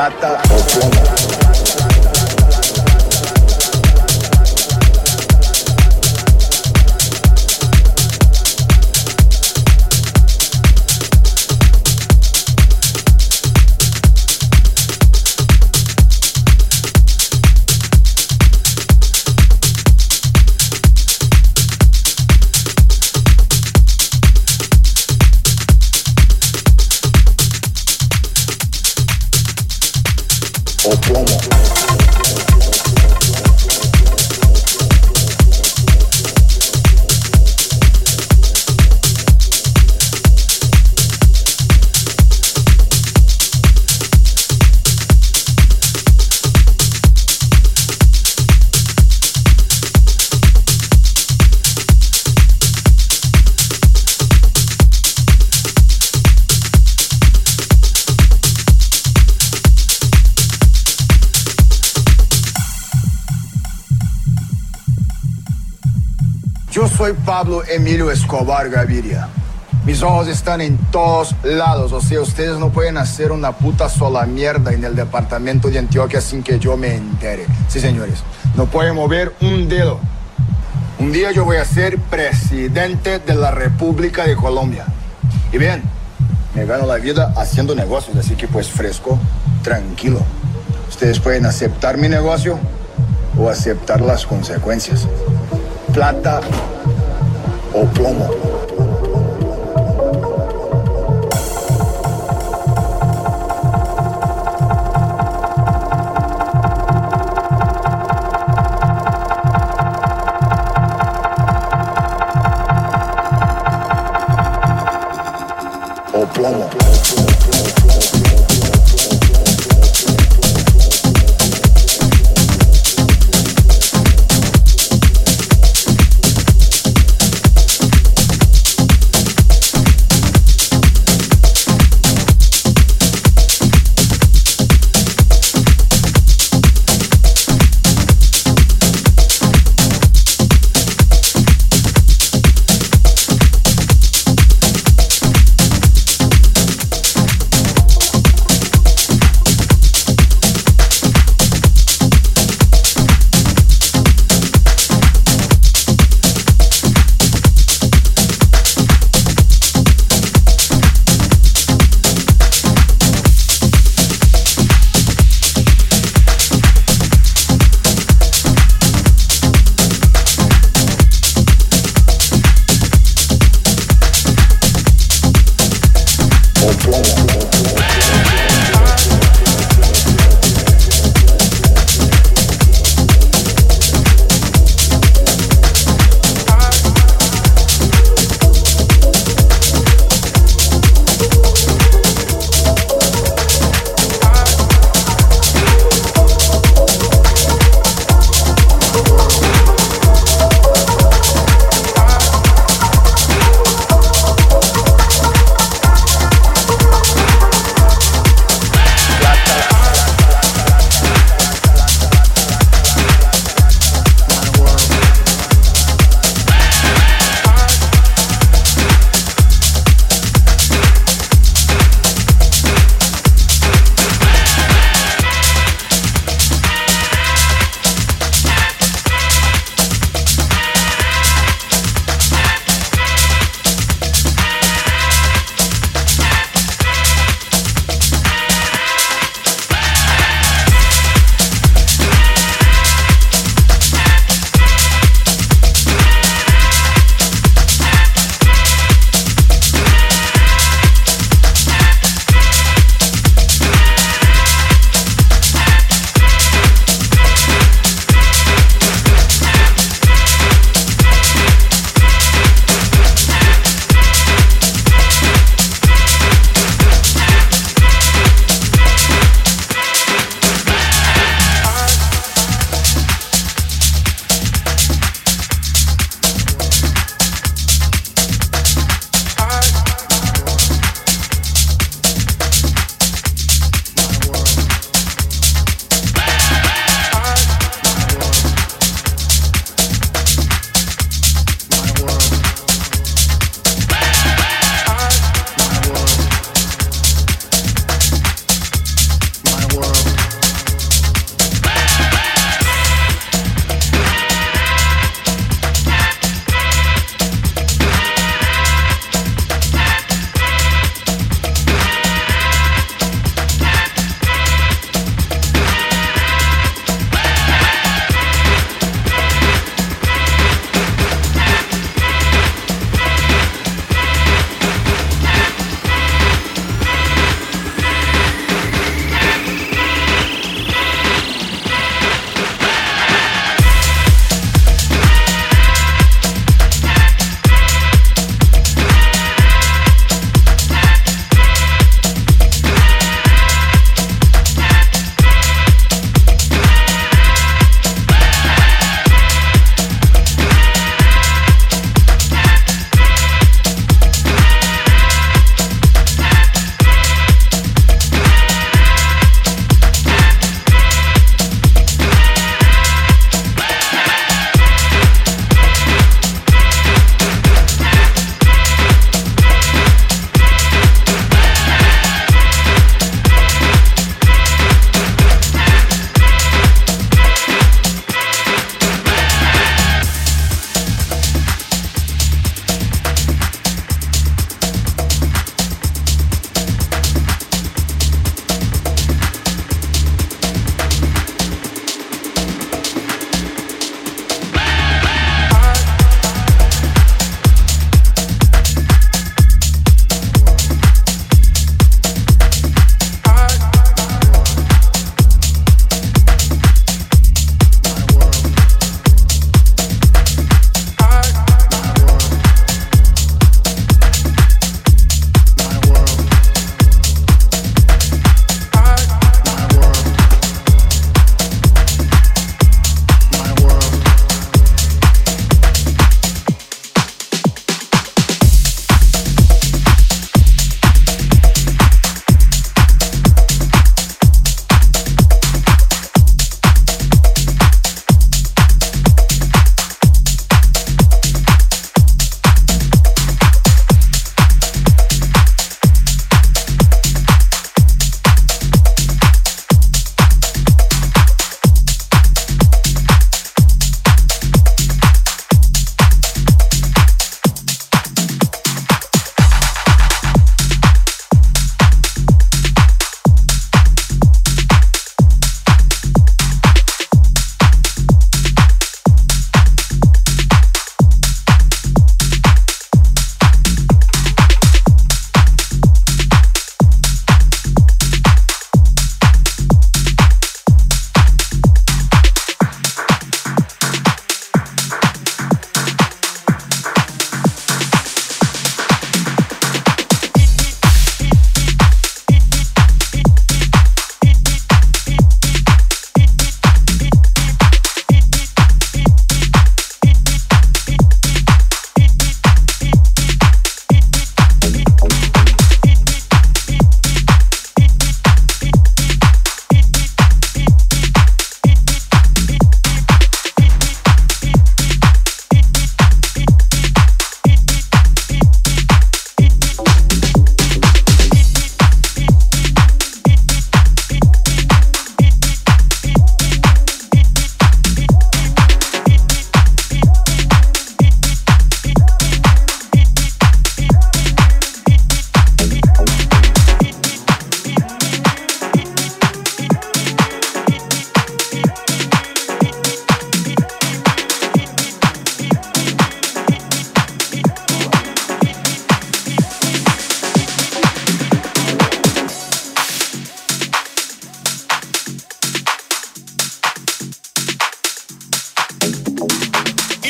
plata o plomo. Pablo Emilio Escobar Gaviria. Mis ojos están en todos lados, o sea, ustedes no pueden hacer una puta sola mierda en el departamento de Antioquia sin que yo me entere. Sí, señores, no pueden mover un dedo. Un día yo voy a ser presidente de la República de Colombia. Y bien, me gano la vida haciendo negocios, así que pues fresco, tranquilo. Ustedes pueden aceptar mi negocio o aceptar las consecuencias. Plata o plomo.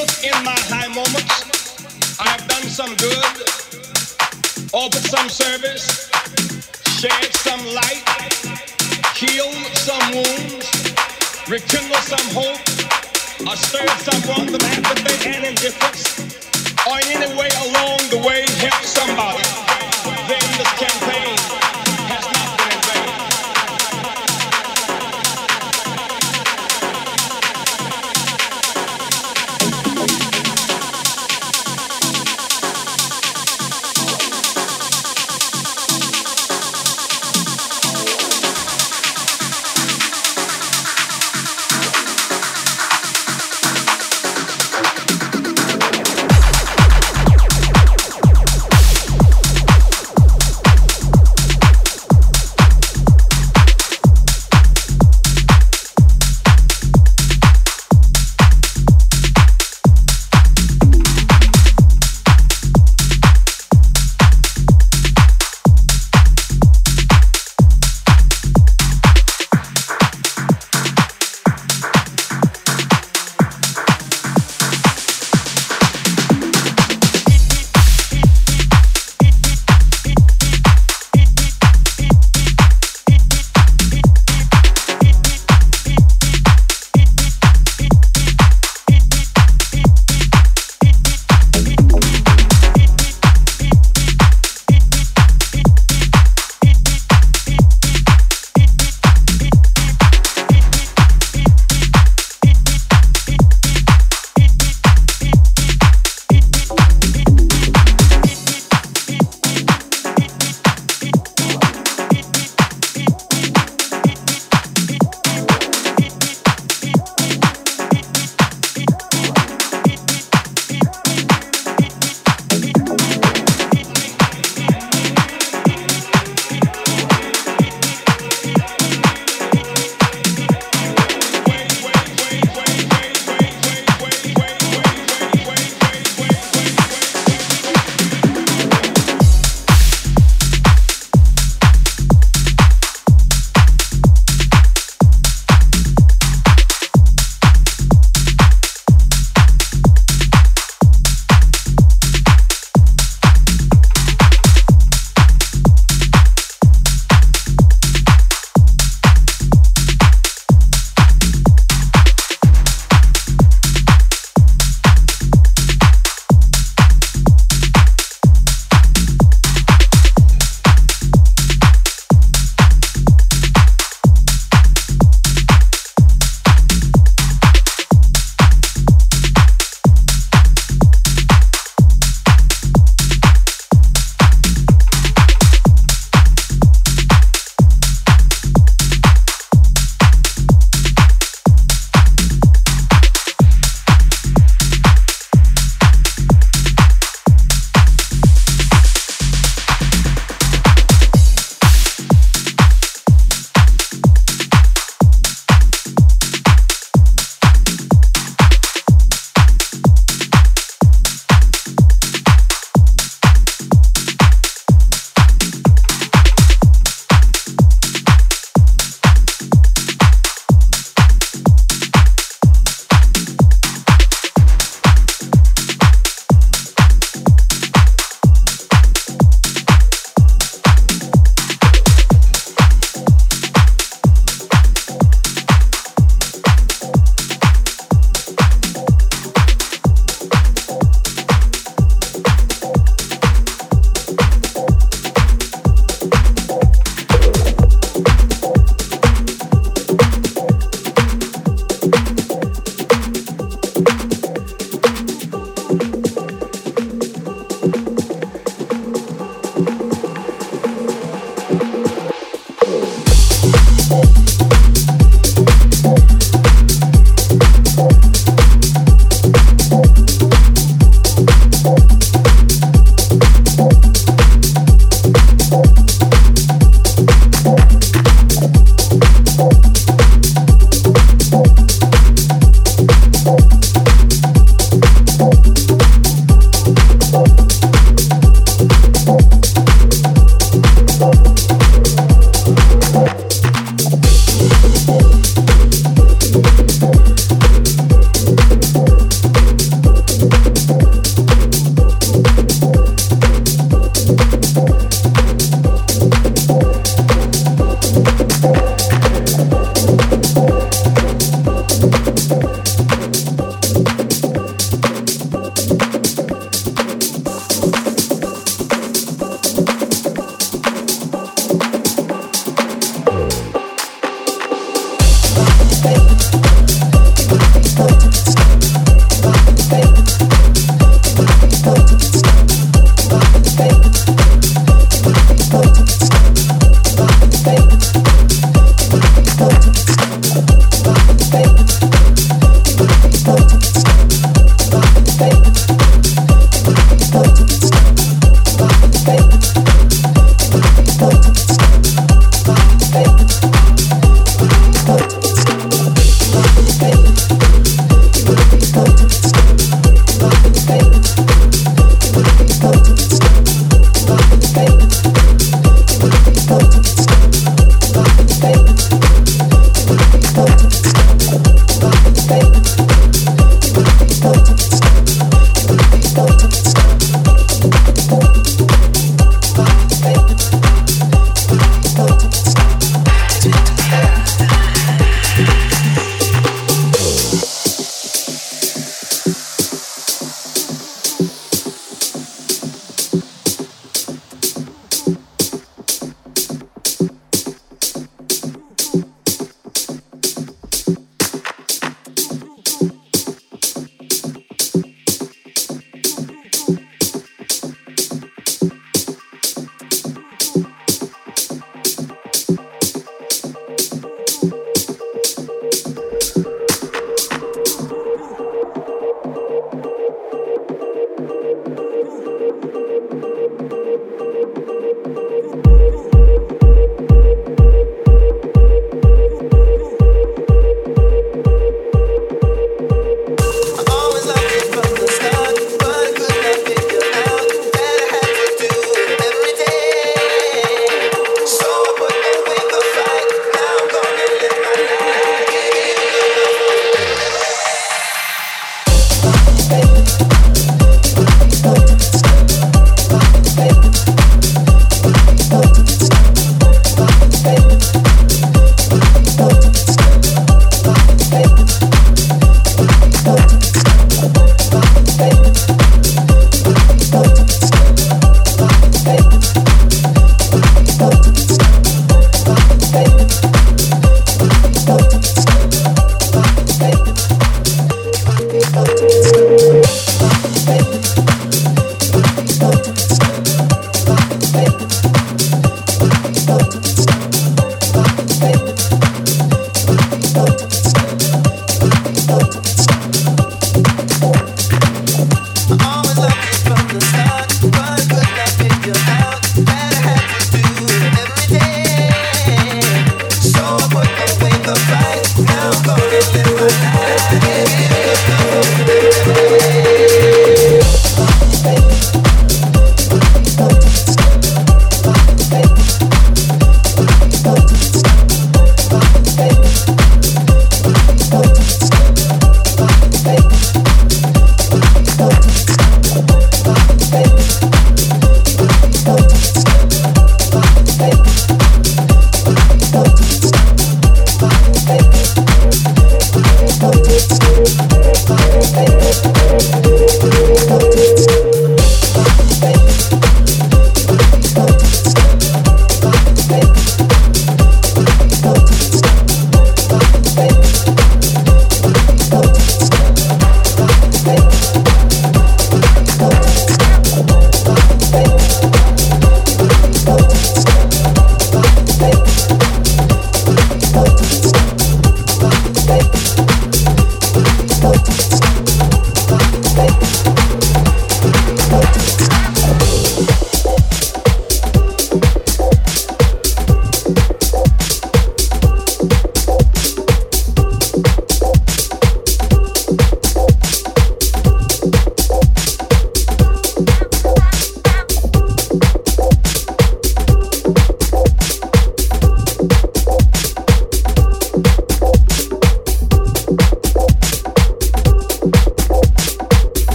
in my high moments. I have done some good, offered some service, shed some light, healed some wounds, rekindled some hope, or stirred some wrongs of apathy and indifference, or in any way along the way helped somebody. Then this campaign.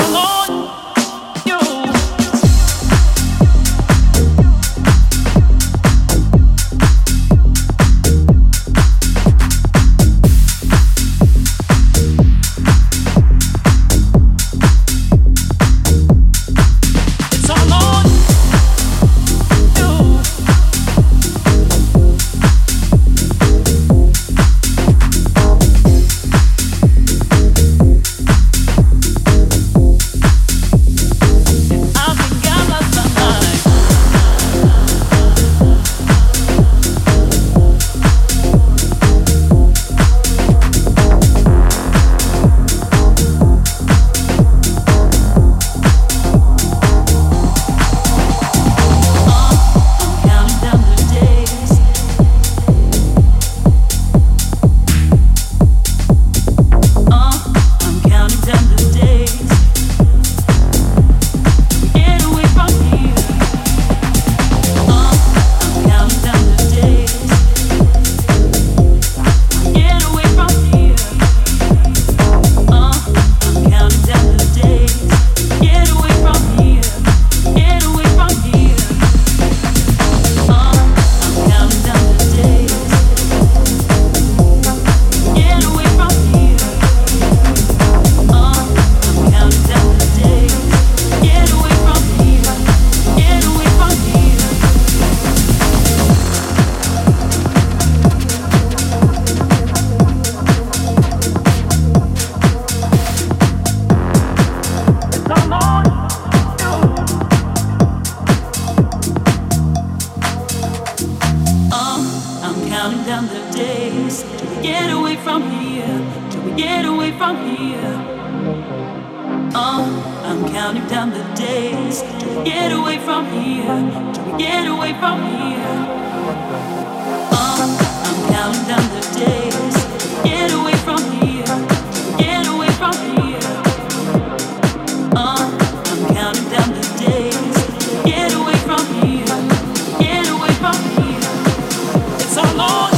someone days till we get away from here, till we get away from here. Oh, I'm counting down the days till we get away from here, till we get away from here. Oh, I'm counting down the days till we get away from here, till we get away from here. Oh, I'm counting down the days till we get away from here, get away from here. It's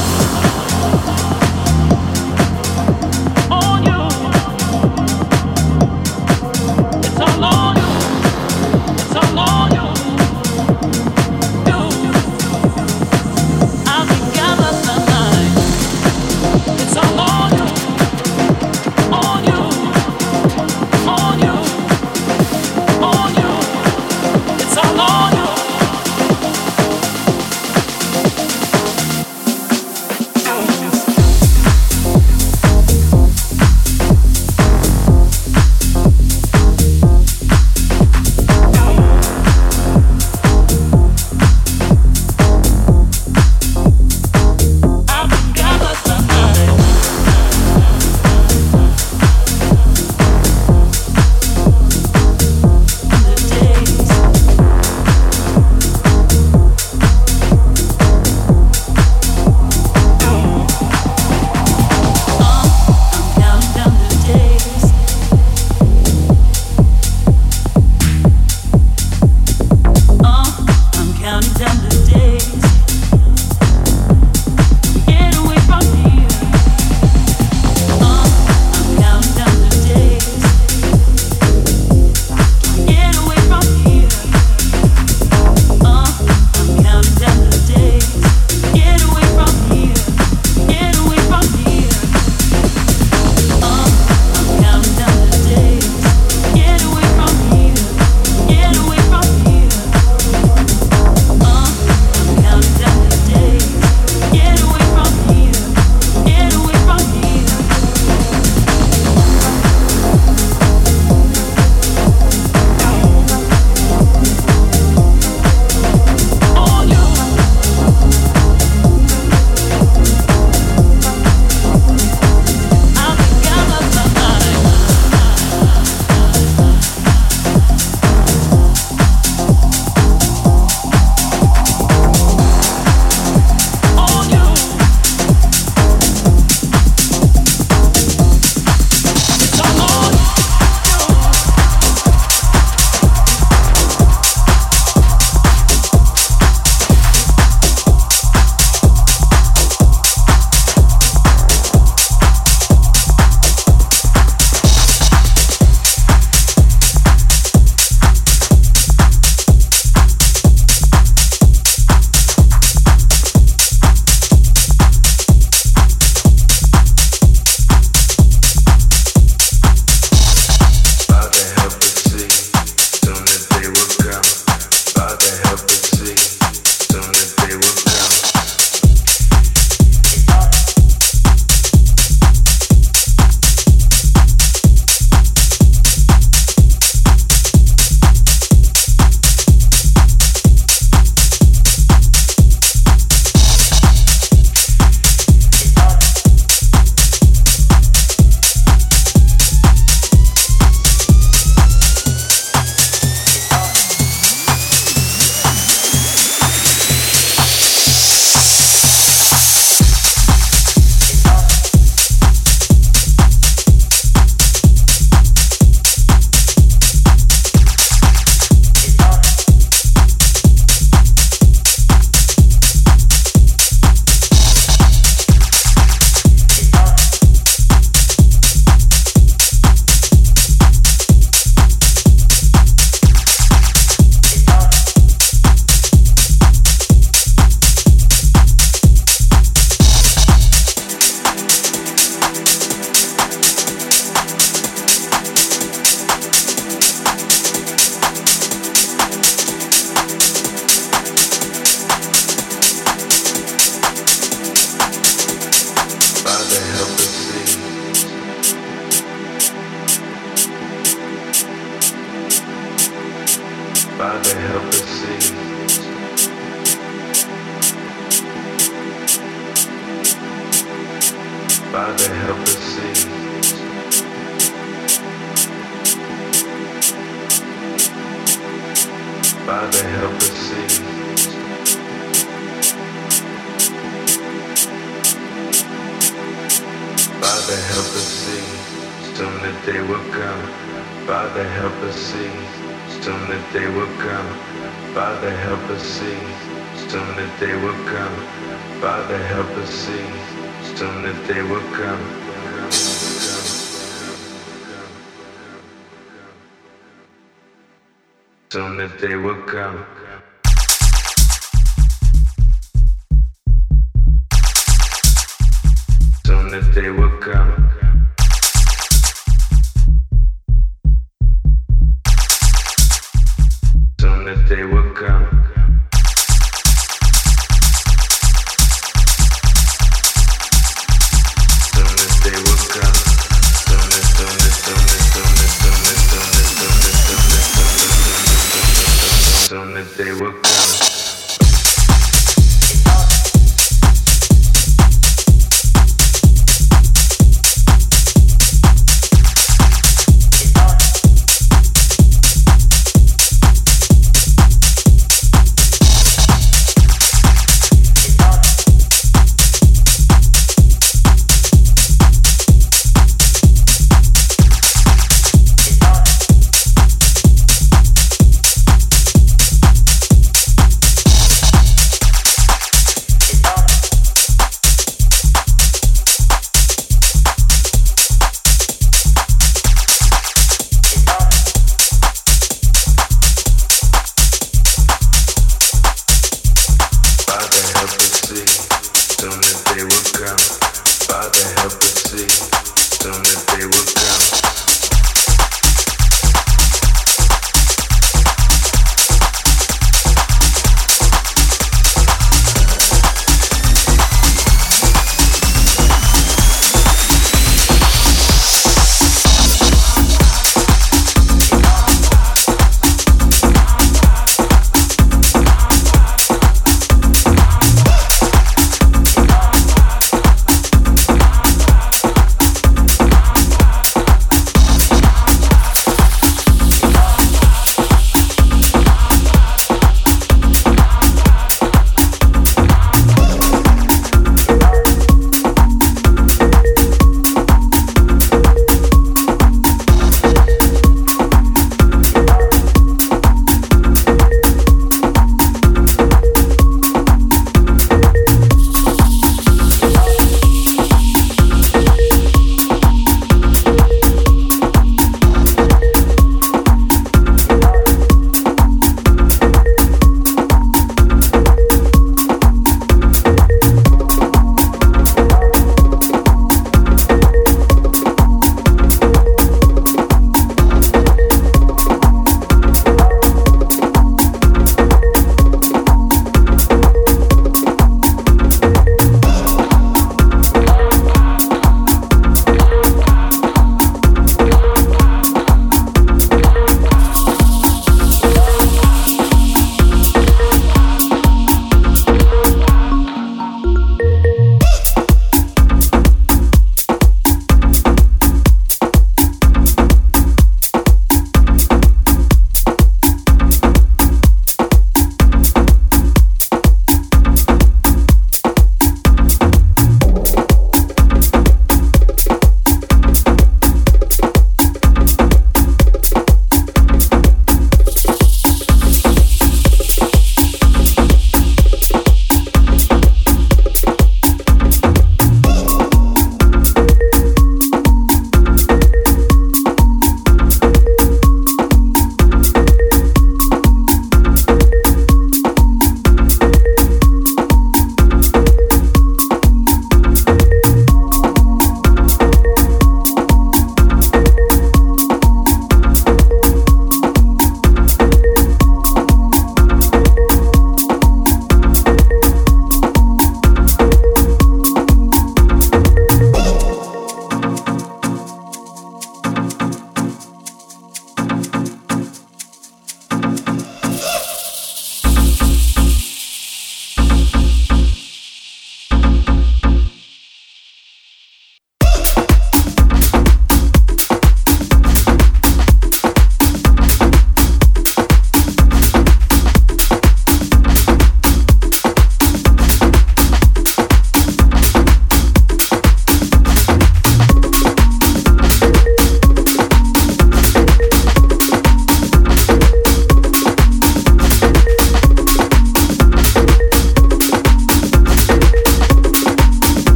they will come.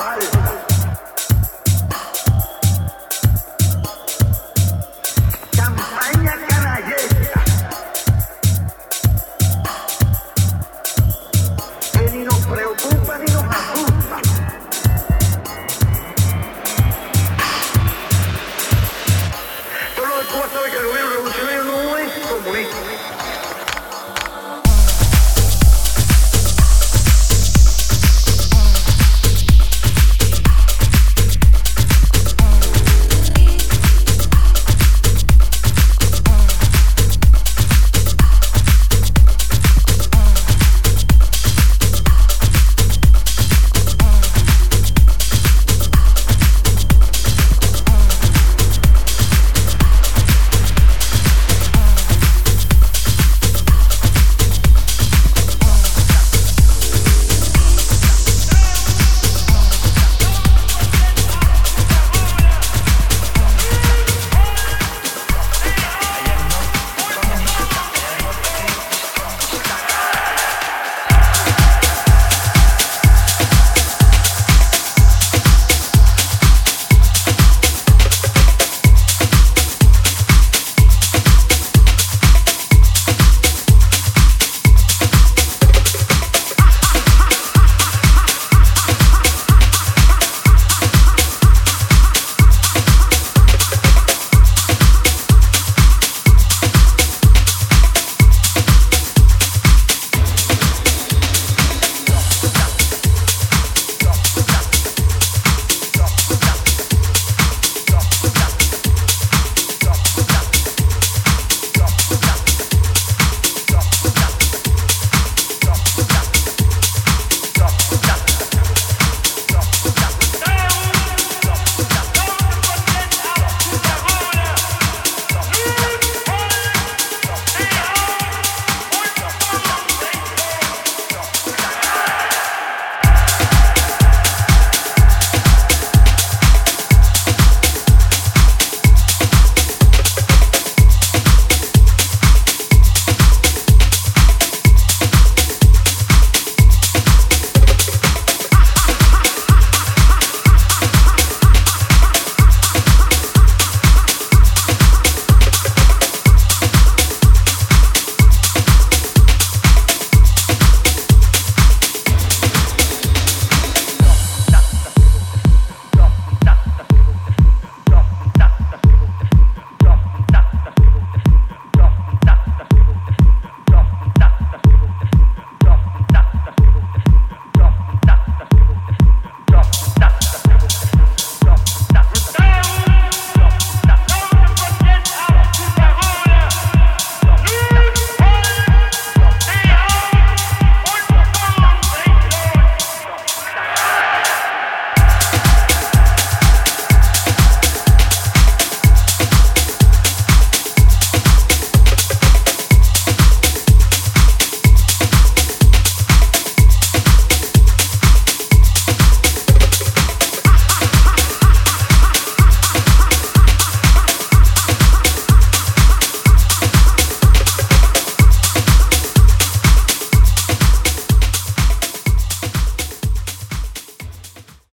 Ball.